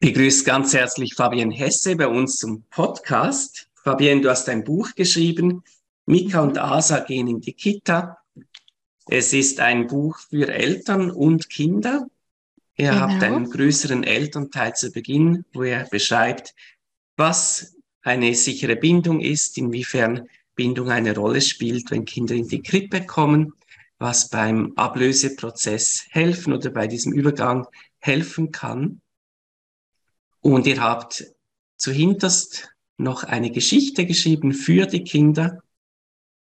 begrüße ganz herzlich Fabienne Hesse bei uns zum Podcast. Fabienne, du hast ein Buch geschrieben, Mika und Asa gehen in die Kita. Es ist ein Buch für Eltern und Kinder. Ihr genau. habt einen größeren Elternteil zu Beginn, wo er beschreibt, was eine sichere Bindung ist, inwiefern Bindung eine Rolle spielt, wenn Kinder in die Krippe kommen, was beim Ablöseprozess helfen oder bei diesem Übergang helfen kann. Und ihr habt zuhinterst noch eine Geschichte geschrieben für die Kinder.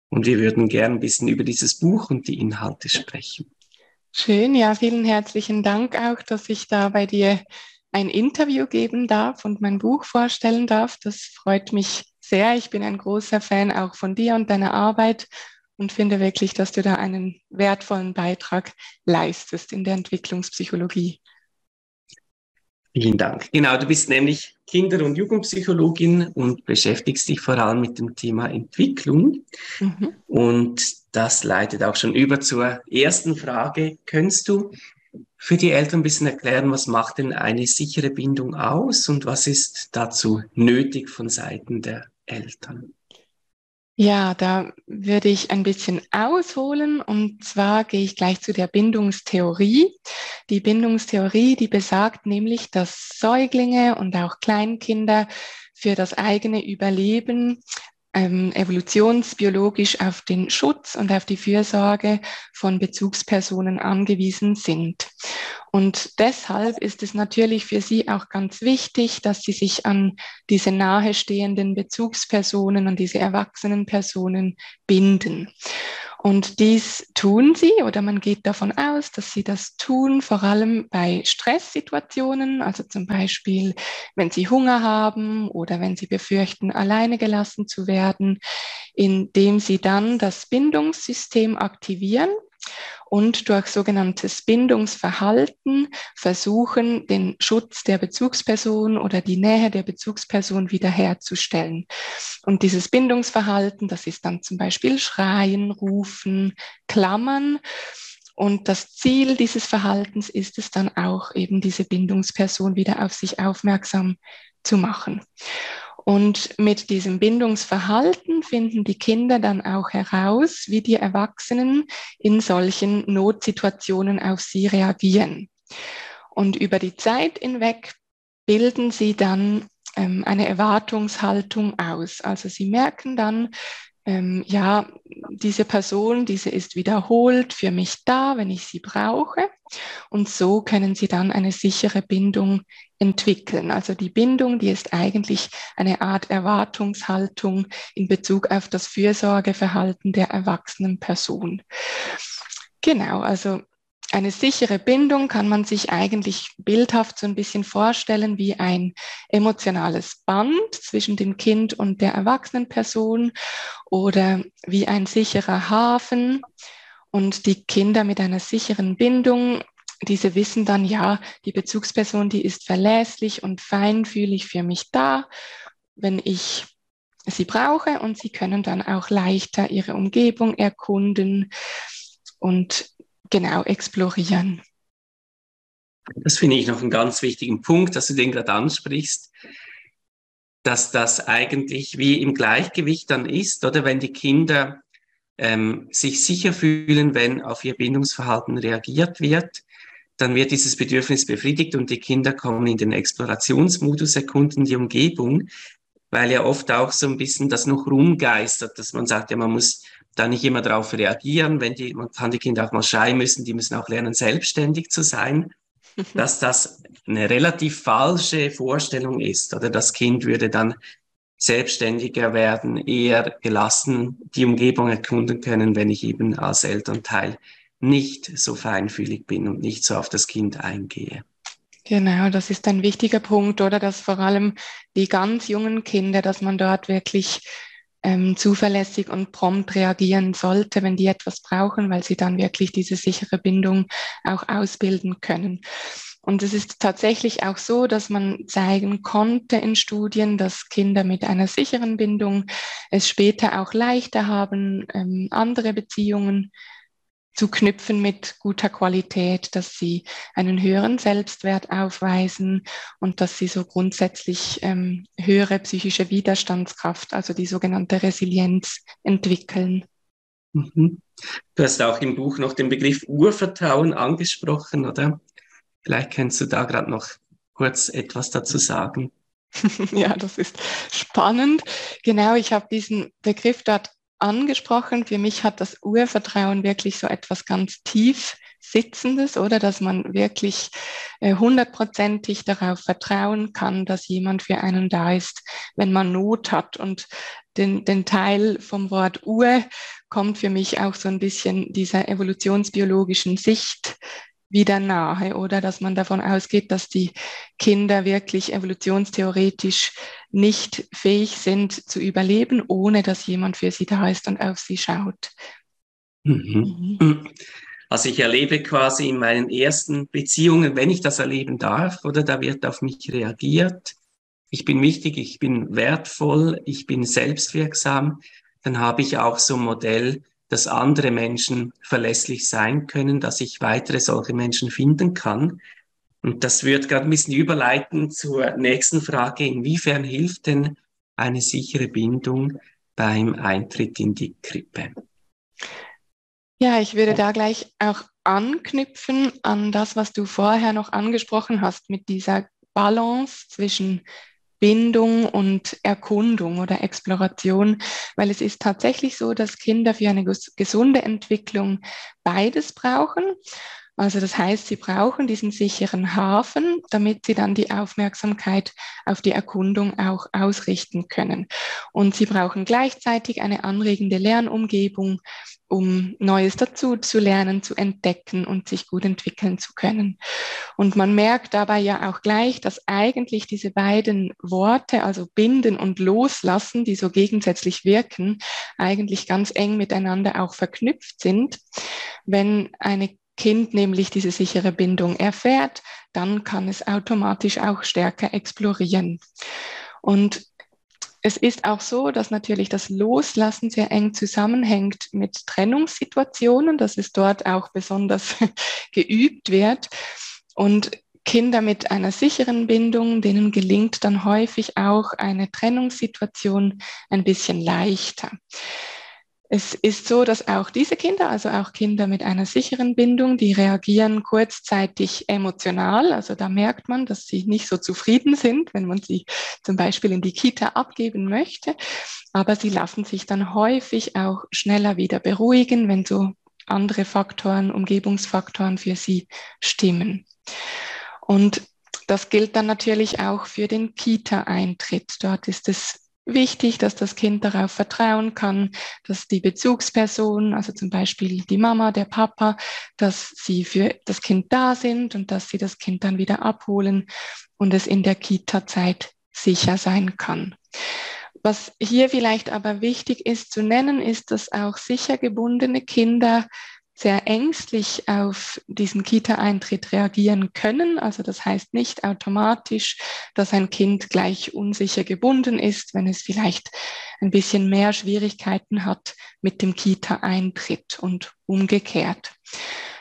Und wir würden gern ein bisschen über dieses Buch und die Inhalte sprechen. Schön, ja, vielen herzlichen Dank auch, dass ich da bei dir ein Interview geben darf und mein Buch vorstellen darf. Das freut mich sehr. Ich bin ein großer Fan auch von dir und deiner Arbeit und finde wirklich, dass du da einen wertvollen Beitrag leistest in der Entwicklungspsychologie. Vielen Dank. Genau, du bist nämlich Kinder- und Jugendpsychologin und beschäftigst dich vor allem mit dem Thema Entwicklung. Mhm. Und das leitet auch schon über zur ersten Frage. Könntest du für die Eltern ein bisschen erklären, was macht denn eine sichere Bindung aus und was ist dazu nötig von Seiten der Eltern? Ja, da würde ich ein bisschen ausholen und zwar gehe ich gleich zu der Bindungstheorie. Die Bindungstheorie, die besagt nämlich, dass Säuglinge und auch Kleinkinder für das eigene Überleben ähm, evolutionsbiologisch auf den Schutz und auf die Fürsorge von Bezugspersonen angewiesen sind. Und deshalb ist es natürlich für Sie auch ganz wichtig, dass Sie sich an diese nahestehenden Bezugspersonen, an diese erwachsenen Personen binden. Und dies tun sie oder man geht davon aus, dass sie das tun, vor allem bei Stresssituationen, also zum Beispiel, wenn sie Hunger haben oder wenn sie befürchten, alleine gelassen zu werden, indem sie dann das Bindungssystem aktivieren und durch sogenanntes Bindungsverhalten versuchen, den Schutz der Bezugsperson oder die Nähe der Bezugsperson wiederherzustellen. Und dieses Bindungsverhalten, das ist dann zum Beispiel Schreien, Rufen, Klammern. Und das Ziel dieses Verhaltens ist es dann auch eben diese Bindungsperson wieder auf sich aufmerksam zu machen. Und mit diesem Bindungsverhalten finden die Kinder dann auch heraus, wie die Erwachsenen in solchen Notsituationen auf sie reagieren. Und über die Zeit hinweg bilden sie dann ähm, eine Erwartungshaltung aus. Also sie merken dann, ähm, ja, diese Person, diese ist wiederholt für mich da, wenn ich sie brauche. Und so können sie dann eine sichere Bindung entwickeln. Also die Bindung, die ist eigentlich eine Art Erwartungshaltung in Bezug auf das Fürsorgeverhalten der erwachsenen Person. Genau, also eine sichere Bindung kann man sich eigentlich bildhaft so ein bisschen vorstellen wie ein emotionales Band zwischen dem Kind und der erwachsenen Person oder wie ein sicherer Hafen. Und die Kinder mit einer sicheren Bindung, diese wissen dann, ja, die Bezugsperson, die ist verlässlich und feinfühlig für mich da, wenn ich sie brauche und sie können dann auch leichter ihre Umgebung erkunden und genau explorieren. Das finde ich noch einen ganz wichtigen Punkt, dass du den gerade ansprichst, dass das eigentlich wie im Gleichgewicht dann ist, oder wenn die Kinder ähm, sich sicher fühlen, wenn auf ihr Bindungsverhalten reagiert wird, dann wird dieses Bedürfnis befriedigt und die Kinder kommen in den Explorationsmodus, erkunden die Umgebung, weil ja oft auch so ein bisschen das noch rumgeistert, dass man sagt, ja, man muss da nicht immer darauf reagieren. Wenn die, man kann die Kinder auch mal schreien müssen, die müssen auch lernen, selbstständig zu sein. dass das eine relativ falsche Vorstellung ist. Oder das Kind würde dann selbstständiger werden, eher gelassen die Umgebung erkunden können, wenn ich eben als Elternteil nicht so feinfühlig bin und nicht so auf das Kind eingehe. Genau, das ist ein wichtiger Punkt, oder dass vor allem die ganz jungen Kinder, dass man dort wirklich ähm, zuverlässig und prompt reagieren sollte, wenn die etwas brauchen, weil sie dann wirklich diese sichere Bindung auch ausbilden können. Und es ist tatsächlich auch so, dass man zeigen konnte in Studien, dass Kinder mit einer sicheren Bindung es später auch leichter haben, ähm, andere Beziehungen zu knüpfen mit guter Qualität, dass sie einen höheren Selbstwert aufweisen und dass sie so grundsätzlich ähm, höhere psychische Widerstandskraft, also die sogenannte Resilienz entwickeln. Mhm. Du hast auch im Buch noch den Begriff Urvertrauen angesprochen, oder? Vielleicht kannst du da gerade noch kurz etwas dazu sagen. ja, das ist spannend. Genau, ich habe diesen Begriff dort angesprochen. Für mich hat das Urvertrauen wirklich so etwas ganz tief Sitzendes, oder dass man wirklich äh, hundertprozentig darauf vertrauen kann, dass jemand für einen da ist, wenn man Not hat. Und den, den Teil vom Wort Ur kommt für mich auch so ein bisschen dieser evolutionsbiologischen Sicht wieder nahe oder dass man davon ausgeht, dass die Kinder wirklich evolutionstheoretisch nicht fähig sind zu überleben, ohne dass jemand für sie da ist und auf sie schaut. Mhm. Also ich erlebe quasi in meinen ersten Beziehungen, wenn ich das erleben darf, oder da wird auf mich reagiert. Ich bin wichtig, ich bin wertvoll, ich bin selbstwirksam. Dann habe ich auch so ein Modell, dass andere Menschen verlässlich sein können, dass ich weitere solche Menschen finden kann. Und das wird gerade ein bisschen überleiten zur nächsten Frage. Inwiefern hilft denn eine sichere Bindung beim Eintritt in die Krippe? Ja, ich würde da gleich auch anknüpfen an das, was du vorher noch angesprochen hast, mit dieser Balance zwischen Bindung und Erkundung oder Exploration, weil es ist tatsächlich so, dass Kinder für eine gesunde Entwicklung beides brauchen. Also das heißt, sie brauchen diesen sicheren Hafen, damit sie dann die Aufmerksamkeit auf die Erkundung auch ausrichten können. Und sie brauchen gleichzeitig eine anregende Lernumgebung, um Neues dazu zu lernen, zu entdecken und sich gut entwickeln zu können. Und man merkt dabei ja auch gleich, dass eigentlich diese beiden Worte, also binden und loslassen, die so gegensätzlich wirken, eigentlich ganz eng miteinander auch verknüpft sind. Wenn eine Kind nämlich diese sichere Bindung erfährt, dann kann es automatisch auch stärker explorieren. Und es ist auch so, dass natürlich das Loslassen sehr eng zusammenhängt mit Trennungssituationen, dass es dort auch besonders geübt wird. Und Kinder mit einer sicheren Bindung, denen gelingt dann häufig auch eine Trennungssituation ein bisschen leichter. Es ist so, dass auch diese Kinder, also auch Kinder mit einer sicheren Bindung, die reagieren kurzzeitig emotional. Also da merkt man, dass sie nicht so zufrieden sind, wenn man sie zum Beispiel in die Kita abgeben möchte. Aber sie lassen sich dann häufig auch schneller wieder beruhigen, wenn so andere Faktoren, Umgebungsfaktoren für sie stimmen. Und das gilt dann natürlich auch für den Kita-Eintritt. Dort ist es wichtig, dass das Kind darauf vertrauen kann, dass die Bezugsperson, also zum Beispiel die Mama, der Papa, dass sie für das Kind da sind und dass sie das Kind dann wieder abholen und es in der Kita-Zeit sicher sein kann. Was hier vielleicht aber wichtig ist zu nennen, ist, dass auch sicher gebundene Kinder sehr ängstlich auf diesen Kita-Eintritt reagieren können. Also das heißt nicht automatisch, dass ein Kind gleich unsicher gebunden ist, wenn es vielleicht ein bisschen mehr Schwierigkeiten hat mit dem Kita-Eintritt und umgekehrt.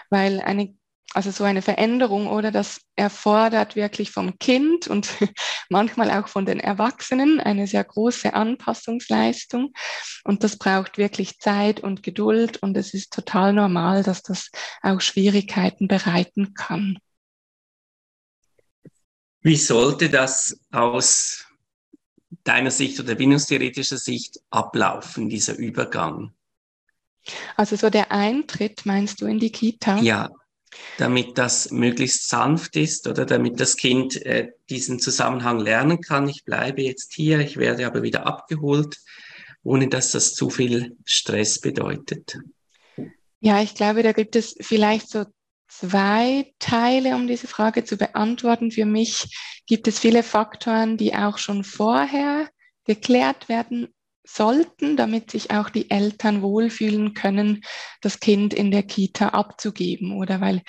Weil eine also so eine Veränderung oder das erfordert wirklich vom Kind und manchmal auch von den Erwachsenen eine sehr große Anpassungsleistung. Und das braucht wirklich Zeit und Geduld und es ist total normal, dass das auch Schwierigkeiten bereiten kann. Wie sollte das aus deiner Sicht oder bindungstheoretischer Sicht ablaufen, dieser Übergang? Also so der Eintritt, meinst du, in die Kita? Ja, damit das möglichst sanft ist oder damit das Kind äh, diesen Zusammenhang lernen kann. Ich bleibe jetzt hier, ich werde aber wieder abgeholt, ohne dass das zu viel Stress bedeutet. Ja, ich glaube, da gibt es vielleicht so zwei Teile, um diese Frage zu beantworten. Für mich gibt es viele Faktoren, die auch schon vorher geklärt werden sollten, damit sich auch die Eltern wohlfühlen können, das Kind in der Kita abzugeben oder weil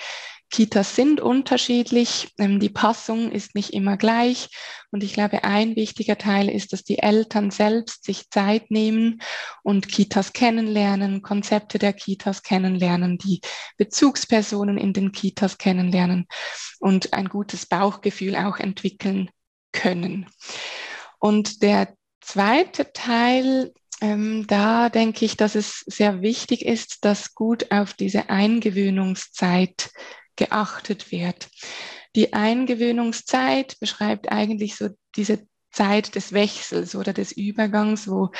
Kitas sind unterschiedlich, ähm, die Passung ist nicht immer gleich. Und ich glaube, ein wichtiger Teil ist, dass die Eltern selbst sich Zeit nehmen und Kitas kennenlernen, Konzepte der Kitas kennenlernen, die Bezugspersonen in den Kitas kennenlernen und ein gutes Bauchgefühl auch entwickeln können. Und der zweite Teil ähm, da denke ich, dass es sehr wichtig ist, dass gut auf diese Eingewöhnungszeit geachtet wird. Die Eingewöhnungszeit beschreibt eigentlich so diese Zeit des Wechsels oder des Übergangs, wo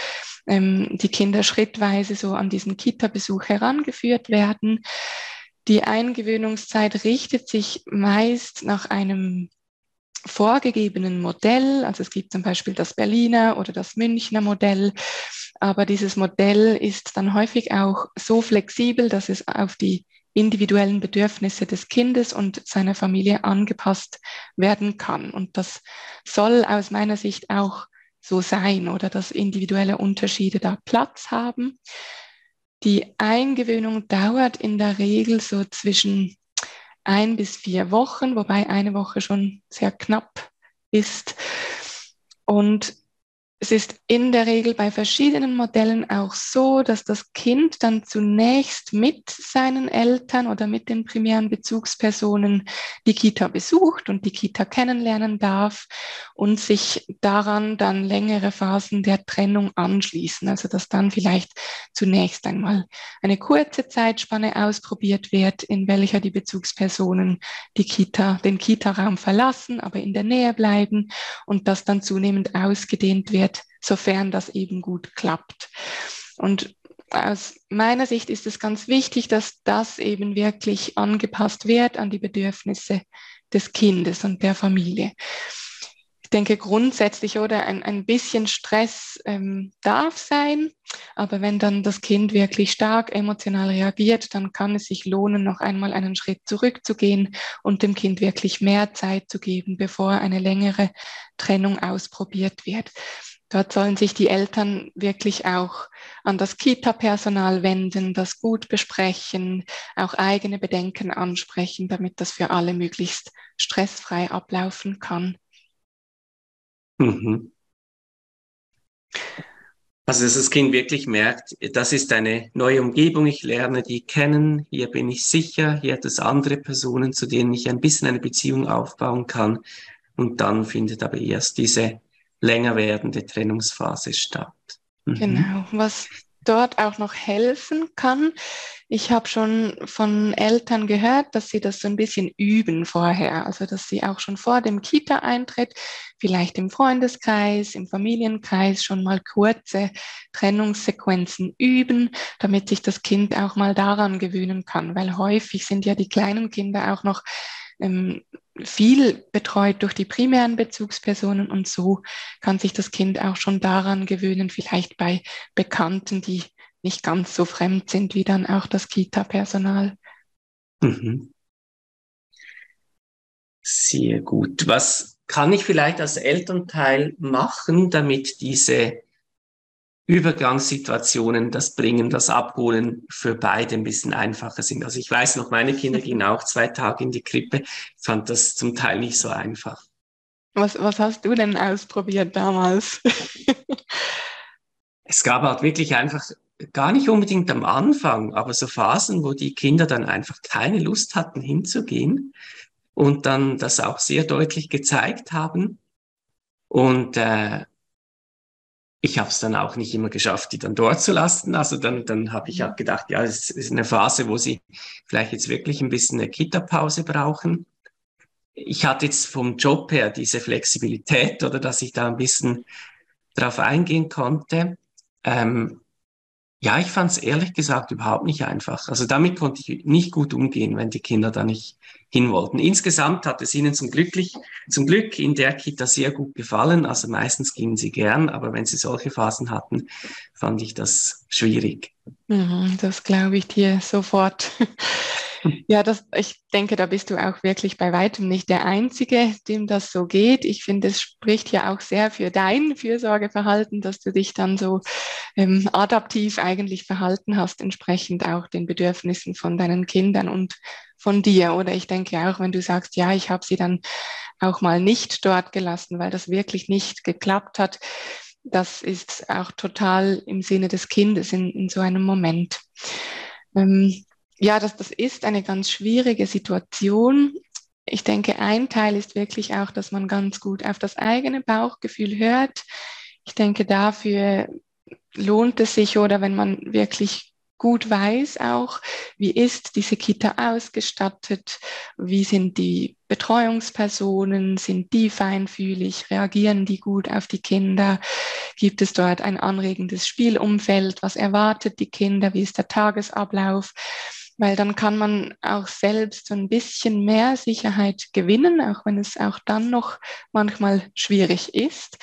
ähm, die Kinder schrittweise so an diesen Kita-Besuch herangeführt werden. Die Eingewöhnungszeit richtet sich meist nach einem vorgegebenen Modell. Also es gibt zum Beispiel das Berliner oder das Münchner Modell. Aber dieses Modell ist dann häufig auch so flexibel, dass es auf die individuellen Bedürfnisse des Kindes und seiner Familie angepasst werden kann. Und das soll aus meiner Sicht auch so sein oder dass individuelle Unterschiede da Platz haben. Die Eingewöhnung dauert in der Regel so zwischen ein bis vier Wochen, wobei eine Woche schon sehr knapp ist. Und es ist in der Regel bei verschiedenen Modellen auch so, dass das Kind dann zunächst mit seinen Eltern oder mit den primären Bezugspersonen die Kita besucht und die Kita kennenlernen darf und sich daran dann längere Phasen der Trennung anschließen. Also dass dann vielleicht zunächst einmal eine kurze Zeitspanne ausprobiert wird, in welcher die Bezugspersonen die Kita, den Kita-Raum verlassen, aber in der Nähe bleiben und das dann zunehmend ausgedehnt wird sofern das eben gut klappt. Und aus meiner Sicht ist es ganz wichtig, dass das eben wirklich angepasst wird an die Bedürfnisse des Kindes und der Familie. Ich denke grundsätzlich oder ein, ein bisschen Stress ähm, darf sein, aber wenn dann das Kind wirklich stark emotional reagiert, dann kann es sich lohnen, noch einmal einen Schritt zurückzugehen und dem Kind wirklich mehr Zeit zu geben, bevor eine längere Trennung ausprobiert wird. Dort sollen sich die Eltern wirklich auch an das Kita-Personal wenden, das gut besprechen, auch eigene Bedenken ansprechen, damit das für alle möglichst stressfrei ablaufen kann. Mhm. Also, dass das Kind wirklich merkt, das ist eine neue Umgebung, ich lerne die kennen, hier bin ich sicher, hier hat es andere Personen, zu denen ich ein bisschen eine Beziehung aufbauen kann. Und dann findet aber erst diese länger werdende Trennungsphase statt. Mhm. Genau, was dort auch noch helfen kann. Ich habe schon von Eltern gehört, dass sie das so ein bisschen üben vorher, also dass sie auch schon vor dem Kita-Eintritt, vielleicht im Freundeskreis, im Familienkreis schon mal kurze Trennungssequenzen üben, damit sich das Kind auch mal daran gewöhnen kann, weil häufig sind ja die kleinen Kinder auch noch ähm, viel betreut durch die primären Bezugspersonen und so kann sich das Kind auch schon daran gewöhnen, vielleicht bei Bekannten, die nicht ganz so fremd sind wie dann auch das Kita-Personal. Mhm. Sehr gut. Was kann ich vielleicht als Elternteil machen, damit diese Übergangssituationen, das Bringen, das Abholen für beide ein bisschen einfacher sind. Also ich weiß noch, meine Kinder gingen auch zwei Tage in die Krippe, fand das zum Teil nicht so einfach. Was, was hast du denn ausprobiert damals? es gab halt wirklich einfach gar nicht unbedingt am Anfang, aber so Phasen, wo die Kinder dann einfach keine Lust hatten hinzugehen und dann das auch sehr deutlich gezeigt haben. Und äh, ich habe es dann auch nicht immer geschafft, die dann dort zu lassen. Also dann, dann habe ich halt gedacht, ja, es ist eine Phase, wo sie vielleicht jetzt wirklich ein bisschen eine Kita-Pause brauchen. Ich hatte jetzt vom Job her diese Flexibilität oder dass ich da ein bisschen drauf eingehen konnte. Ähm, ja, ich fand es ehrlich gesagt überhaupt nicht einfach. Also damit konnte ich nicht gut umgehen, wenn die Kinder da nicht hin wollten. Insgesamt hat es ihnen zum, Glücklich, zum Glück in der Kita sehr gut gefallen. Also meistens gingen sie gern, aber wenn sie solche Phasen hatten, fand ich das schwierig. Mhm, das glaube ich dir sofort. Ja, das, ich denke, da bist du auch wirklich bei weitem nicht der Einzige, dem das so geht. Ich finde, es spricht ja auch sehr für dein Fürsorgeverhalten, dass du dich dann so ähm, adaptiv eigentlich verhalten hast, entsprechend auch den Bedürfnissen von deinen Kindern und von dir. Oder ich denke auch, wenn du sagst, ja, ich habe sie dann auch mal nicht dort gelassen, weil das wirklich nicht geklappt hat, das ist auch total im Sinne des Kindes in, in so einem Moment. Ähm, ja, das, das ist eine ganz schwierige Situation. Ich denke, ein Teil ist wirklich auch, dass man ganz gut auf das eigene Bauchgefühl hört. Ich denke, dafür lohnt es sich oder wenn man wirklich gut weiß auch, wie ist diese Kita ausgestattet, wie sind die Betreuungspersonen, sind die feinfühlig, reagieren die gut auf die Kinder, gibt es dort ein anregendes Spielumfeld, was erwartet die Kinder, wie ist der Tagesablauf, weil dann kann man auch selbst so ein bisschen mehr Sicherheit gewinnen, auch wenn es auch dann noch manchmal schwierig ist.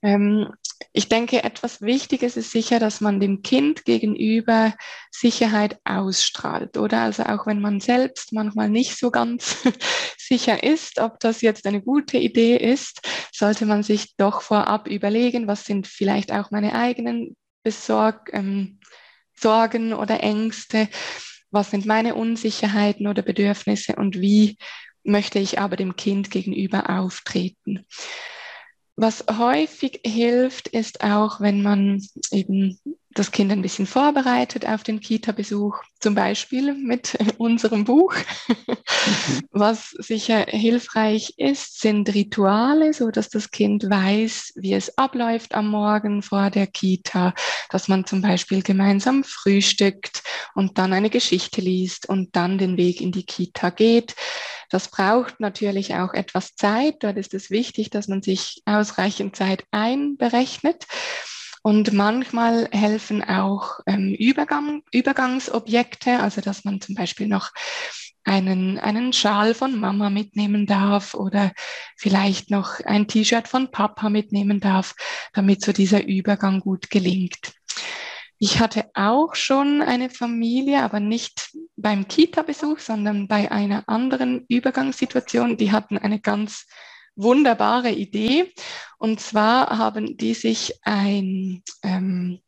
Ähm, ich denke, etwas Wichtiges ist sicher, dass man dem Kind gegenüber Sicherheit ausstrahlt, oder? Also auch wenn man selbst manchmal nicht so ganz sicher ist, ob das jetzt eine gute Idee ist, sollte man sich doch vorab überlegen, was sind vielleicht auch meine eigenen Besorg ähm, Sorgen oder Ängste, was sind meine Unsicherheiten oder Bedürfnisse und wie möchte ich aber dem Kind gegenüber auftreten. Was häufig hilft, ist auch, wenn man eben das Kind ein bisschen vorbereitet auf den Kita-Besuch, zum Beispiel mit unserem Buch. Mhm. Was sicher hilfreich ist, sind Rituale, so dass das Kind weiß, wie es abläuft am Morgen vor der Kita, dass man zum Beispiel gemeinsam frühstückt und dann eine Geschichte liest und dann den Weg in die Kita geht. Das braucht natürlich auch etwas Zeit. Dort ist es wichtig, dass man sich ausreichend Zeit einberechnet. Und manchmal helfen auch ähm, Übergang, Übergangsobjekte, also dass man zum Beispiel noch einen, einen Schal von Mama mitnehmen darf oder vielleicht noch ein T-Shirt von Papa mitnehmen darf, damit so dieser Übergang gut gelingt. Ich hatte auch schon eine Familie, aber nicht beim Kita-Besuch, sondern bei einer anderen Übergangssituation. Die hatten eine ganz wunderbare Idee. Und zwar haben die sich ein ähm,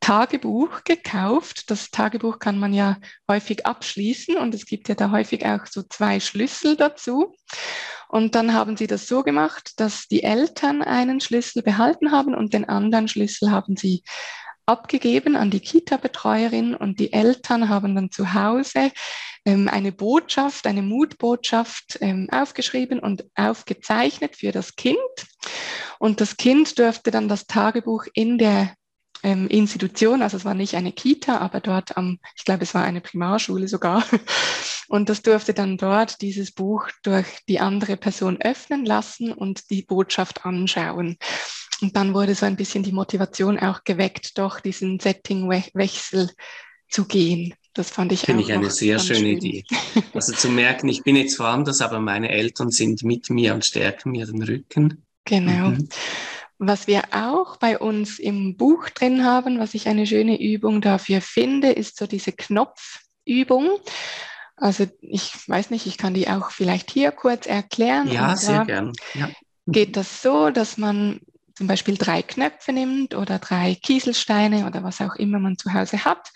Tagebuch gekauft. Das Tagebuch kann man ja häufig abschließen und es gibt ja da häufig auch so zwei Schlüssel dazu. Und dann haben sie das so gemacht, dass die Eltern einen Schlüssel behalten haben und den anderen Schlüssel haben sie abgegeben an die Kita-Betreuerin und die Eltern haben dann zu Hause ähm, eine Botschaft, eine Mutbotschaft ähm, aufgeschrieben und aufgezeichnet für das Kind. Und das Kind durfte dann das Tagebuch in der ähm, Institution, also es war nicht eine Kita, aber dort am, ich glaube, es war eine Primarschule sogar. Und das durfte dann dort dieses Buch durch die andere Person öffnen lassen und die Botschaft anschauen. Und dann wurde so ein bisschen die Motivation auch geweckt, doch diesen Settingwechsel zu gehen. Das fand ich Finde ich eine sehr schöne schön. Idee. Also zu merken, ich bin jetzt woanders, aber meine Eltern sind mit mir und stärken mir den Rücken. Genau. Mhm. Was wir auch bei uns im Buch drin haben, was ich eine schöne Übung dafür finde, ist so diese Knopfübung. Also ich weiß nicht, ich kann die auch vielleicht hier kurz erklären. Ja, sehr gern. Ja. Geht das so, dass man zum Beispiel drei Knöpfe nimmt oder drei Kieselsteine oder was auch immer man zu Hause hat.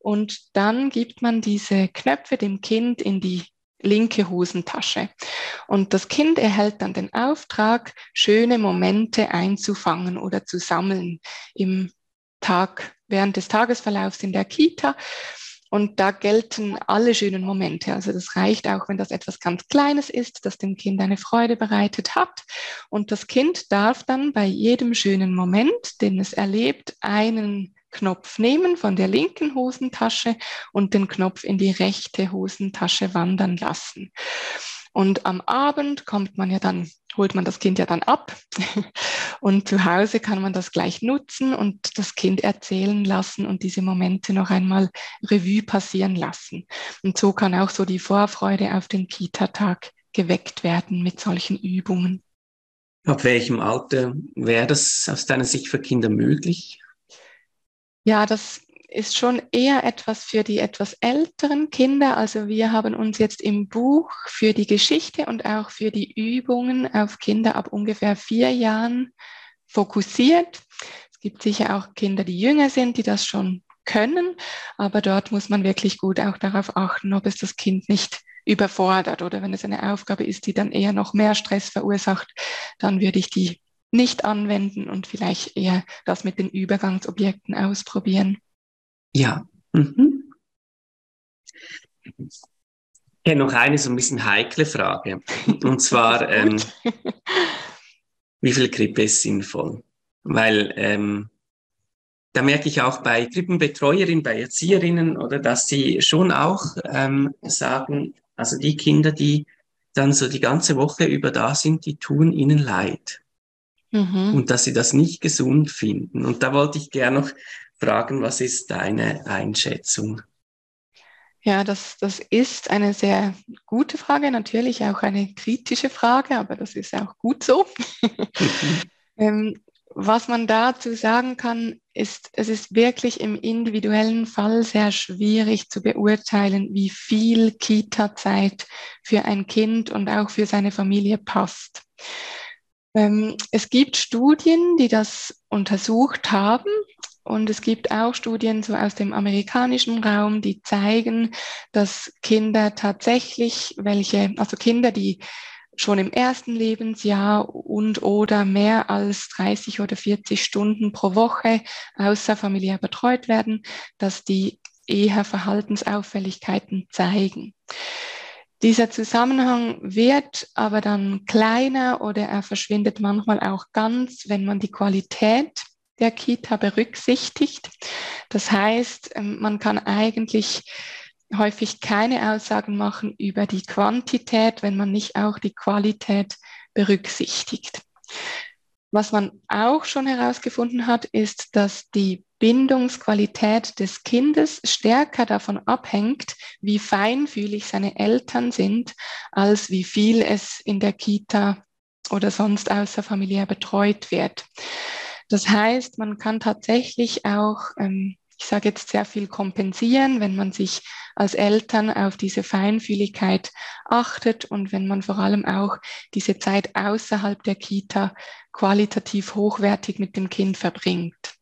Und dann gibt man diese Knöpfe dem Kind in die linke Hosentasche. Und das Kind erhält dann den Auftrag, schöne Momente einzufangen oder zu sammeln im Tag, während des Tagesverlaufs in der Kita. Und da gelten alle schönen Momente. Also das reicht auch, wenn das etwas ganz Kleines ist, das dem Kind eine Freude bereitet hat. Und das Kind darf dann bei jedem schönen Moment, den es erlebt, einen Knopf nehmen von der linken Hosentasche und den Knopf in die rechte Hosentasche wandern lassen. Und am Abend kommt man ja dann, holt man das Kind ja dann ab und zu Hause kann man das gleich nutzen und das Kind erzählen lassen und diese Momente noch einmal Revue passieren lassen. Und so kann auch so die Vorfreude auf den Kita-Tag geweckt werden mit solchen Übungen. Ab welchem Alter wäre das aus deiner Sicht für Kinder möglich? Ja, das ist schon eher etwas für die etwas älteren Kinder. Also wir haben uns jetzt im Buch für die Geschichte und auch für die Übungen auf Kinder ab ungefähr vier Jahren fokussiert. Es gibt sicher auch Kinder, die jünger sind, die das schon können, aber dort muss man wirklich gut auch darauf achten, ob es das Kind nicht überfordert oder wenn es eine Aufgabe ist, die dann eher noch mehr Stress verursacht, dann würde ich die nicht anwenden und vielleicht eher das mit den Übergangsobjekten ausprobieren. Ja. Mhm. Habe noch eine so ein bisschen heikle Frage. Und zwar, ähm, wie viel Krippe ist sinnvoll? Weil ähm, da merke ich auch bei Krippenbetreuerinnen, bei Erzieherinnen, oder dass sie schon auch ähm, sagen, also die Kinder, die dann so die ganze Woche über da sind, die tun ihnen leid. Mhm. Und dass sie das nicht gesund finden. Und da wollte ich gerne noch fragen, was ist deine Einschätzung? Ja, das, das ist eine sehr gute Frage, natürlich auch eine kritische Frage, aber das ist auch gut so. Ähm, was man dazu sagen kann, ist, es ist wirklich im individuellen Fall sehr schwierig zu beurteilen, wie viel Kita-Zeit für ein Kind und auch für seine Familie passt. Ähm, es gibt Studien, die das untersucht haben. Und es gibt auch Studien so aus dem amerikanischen Raum, die zeigen, dass Kinder tatsächlich welche, also Kinder, die schon im ersten Lebensjahr und oder mehr als 30 oder 40 Stunden pro Woche außerfamiliär betreut werden, dass die eher Verhaltensauffälligkeiten zeigen. Dieser Zusammenhang wird aber dann kleiner oder er verschwindet manchmal auch ganz, wenn man die Qualität der Kita berücksichtigt. Das heißt, ähm, man kann eigentlich häufig keine Aussagen machen über die Quantität, wenn man nicht auch die Qualität berücksichtigt. Was man auch schon herausgefunden hat, ist, dass die Bindungsqualität des Kindes stärker davon abhängt, wie feinfühlig seine Eltern sind, als wie viel es in der Kita oder sonst außerfamiliär betreut wird. Das heißt, man kann tatsächlich auch, ähm, ich sage jetzt sehr viel kompensieren, wenn man sich als Eltern auf diese Feinfühligkeit achtet und wenn man vor allem auch diese Zeit außerhalb der Kita qualitativ hochwertig mit dem Kind verbringt.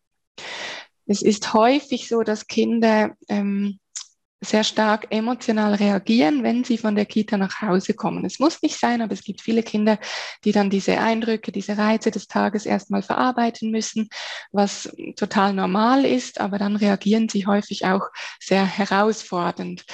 Es ist häufig so, dass Kinder ähm, sehr stark emotional reagieren, wenn sie von der Kita nach Hause kommen. Es muss nicht sein, aber es gibt viele Kinder, die dann diese Eindrücke, diese Reize des Tages erstmal verarbeiten müssen, was total normal ist, aber dann reagieren sie häufig auch sehr herausfordernd.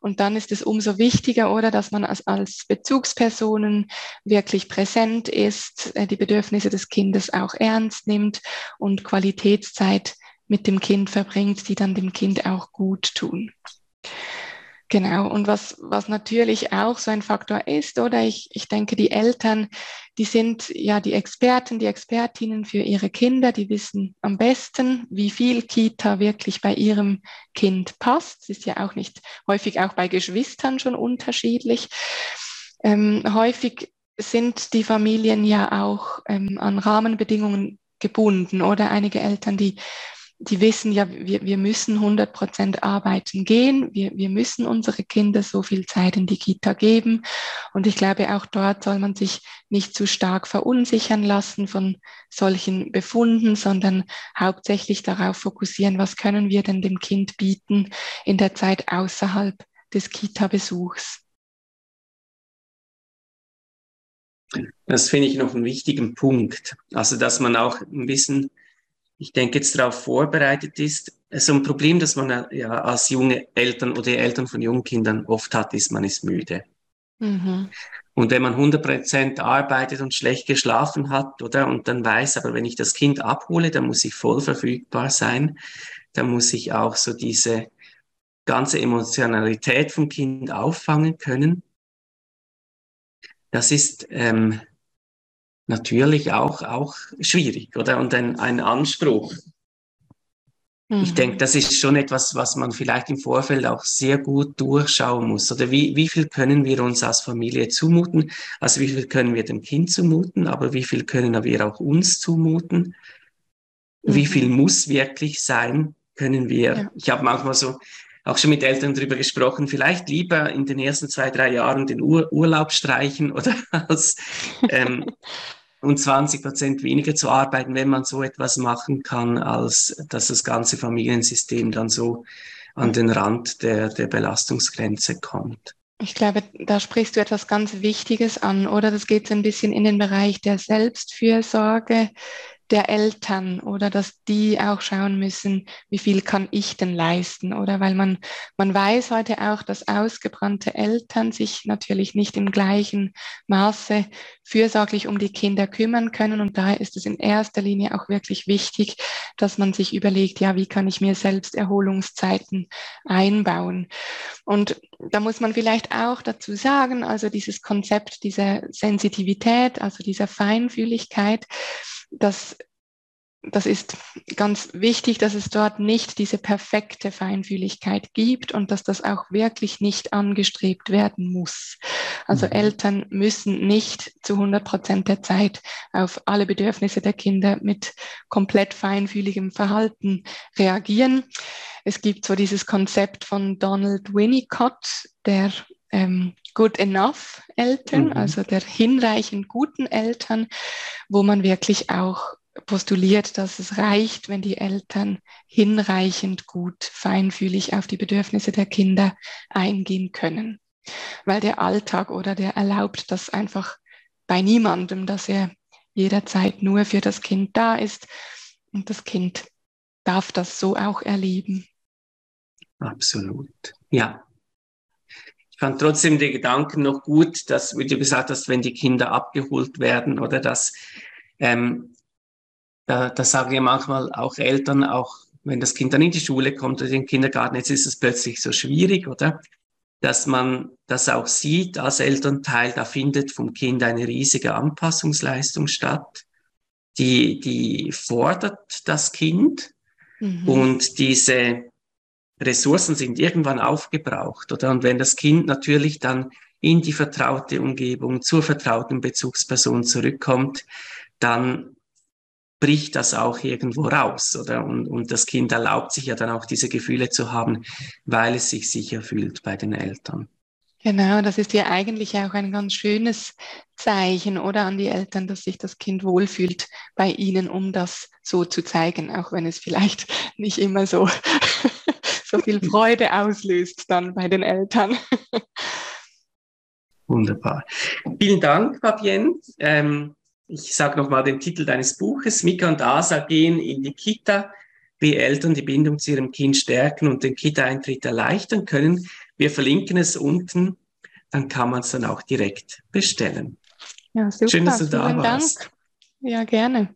Und dann ist es umso wichtiger, oder, dass man als, als Bezugspersonen wirklich präsent ist, äh, die Bedürfnisse des Kindes auch ernst nimmt und Qualitätszeit mit dem Kind verbringt, die dann dem Kind auch gut tun. Genau, und was, was natürlich auch so ein Faktor ist, oder ich, ich denke, die Eltern, die sind ja die Experten, die Expertinnen für ihre Kinder, die wissen am besten, wie viel Kita wirklich bei ihrem Kind passt. Es ist ja auch nicht häufig auch bei Geschwistern schon unterschiedlich. Ähm, häufig sind die Familien ja auch ähm, an Rahmenbedingungen gebunden oder einige Eltern, die die wissen ja, wir, wir müssen 100 Prozent arbeiten gehen, wir, wir müssen unsere Kinder so viel Zeit in die Kita geben. Und ich glaube, auch dort soll man sich nicht zu stark verunsichern lassen von solchen Befunden, sondern hauptsächlich darauf fokussieren, was können wir denn dem Kind bieten in der Zeit außerhalb des Kita-Besuchs. Das finde ich noch einen wichtigen Punkt. Also, dass man auch ein bisschen ich denke, jetzt darauf vorbereitet ist. So ein Problem, das man ja als junge Eltern oder Eltern von jungen Kindern oft hat, ist, man ist müde. Mhm. Und wenn man 100 Prozent arbeitet und schlecht geschlafen hat, oder, und dann weiß, aber wenn ich das Kind abhole, dann muss ich voll verfügbar sein, dann muss ich auch so diese ganze Emotionalität vom Kind auffangen können. Das ist ähm, natürlich auch, auch schwierig, oder? Und ein, ein Anspruch. Mhm. Ich denke, das ist schon etwas, was man vielleicht im Vorfeld auch sehr gut durchschauen muss. Oder wie, wie viel können wir uns als Familie zumuten? Also wie viel können wir dem Kind zumuten, aber wie viel können wir auch uns zumuten? Mhm. Wie viel muss wirklich sein? können wir, ja. ich habe manchmal so auch schon mit Eltern darüber gesprochen, vielleicht lieber in den ersten zwei, drei Jahren den Ur Urlaub streichen oder als ähm, um 20 Prozent weniger zu arbeiten, wenn man so etwas machen kann, als dass das ganze Familiensystem dann so an den Rand der, der Belastungsgrenze kommt. Ich glaube, da sprichst du etwas ganz Wichtiges an, oder? Das geht so ein bisschen in den Bereich der Selbstfürsorge, der Eltern oder dass die auch schauen müssen, wie viel kann ich denn leisten oder? Weil man, man weiß heute auch, dass ausgebrannte Eltern sich natürlich nicht im gleichen Maße fürsorglich um die Kinder kümmern können. Und daher ist es in erster Linie auch wirklich wichtig, dass man sich überlegt, ja, wie kann ich mir selbst Erholungszeiten einbauen? Und da muss man vielleicht auch dazu sagen, also dieses Konzept dieser Sensitivität, also dieser Feinfühligkeit, das, das ist ganz wichtig, dass es dort nicht diese perfekte Feinfühligkeit gibt und dass das auch wirklich nicht angestrebt werden muss. Also mhm. Eltern müssen nicht zu 100 Prozent der Zeit auf alle Bedürfnisse der Kinder mit komplett feinfühligem Verhalten reagieren. Es gibt so dieses Konzept von Donald Winnicott, der ähm, Good Enough Eltern, mhm. also der hinreichend guten Eltern, wo man wirklich auch postuliert, dass es reicht, wenn die Eltern hinreichend gut, feinfühlig auf die Bedürfnisse der Kinder eingehen können. Weil der Alltag oder der erlaubt das einfach bei niemandem, dass er jederzeit nur für das Kind da ist. Und das Kind darf das so auch erleben. Absolut. Ja, ich fand trotzdem die Gedanken noch gut, dass, wie du gesagt hast, wenn die Kinder abgeholt werden oder dass, ähm, da, da sagen ja manchmal auch Eltern, auch wenn das Kind dann in die Schule kommt oder in den Kindergarten, jetzt ist es plötzlich so schwierig, oder? Dass man das auch sieht als Elternteil, da findet vom Kind eine riesige Anpassungsleistung statt, die, die fordert das Kind mhm. und diese, Ressourcen sind irgendwann aufgebraucht, oder? Und wenn das Kind natürlich dann in die vertraute Umgebung, zur vertrauten Bezugsperson zurückkommt, dann bricht das auch irgendwo raus, oder? Und, und das Kind erlaubt sich ja dann auch diese Gefühle zu haben, weil es sich sicher fühlt bei den Eltern. Genau, das ist ja eigentlich auch ein ganz schönes Zeichen, oder an die Eltern, dass sich das Kind wohlfühlt bei ihnen, um das so zu zeigen, auch wenn es vielleicht nicht immer so so viel Freude auslöst dann bei den Eltern. Wunderbar. Vielen Dank, Fabienne. Ähm, ich sage nochmal den Titel deines Buches. Mika und Asa gehen in die Kita, wie Eltern die Bindung zu ihrem Kind stärken und den Kita-Eintritt erleichtern können. Wir verlinken es unten, dann kann man es dann auch direkt bestellen. Ja, super. Schön, dass du da Vielen warst. Dank. Ja, gerne.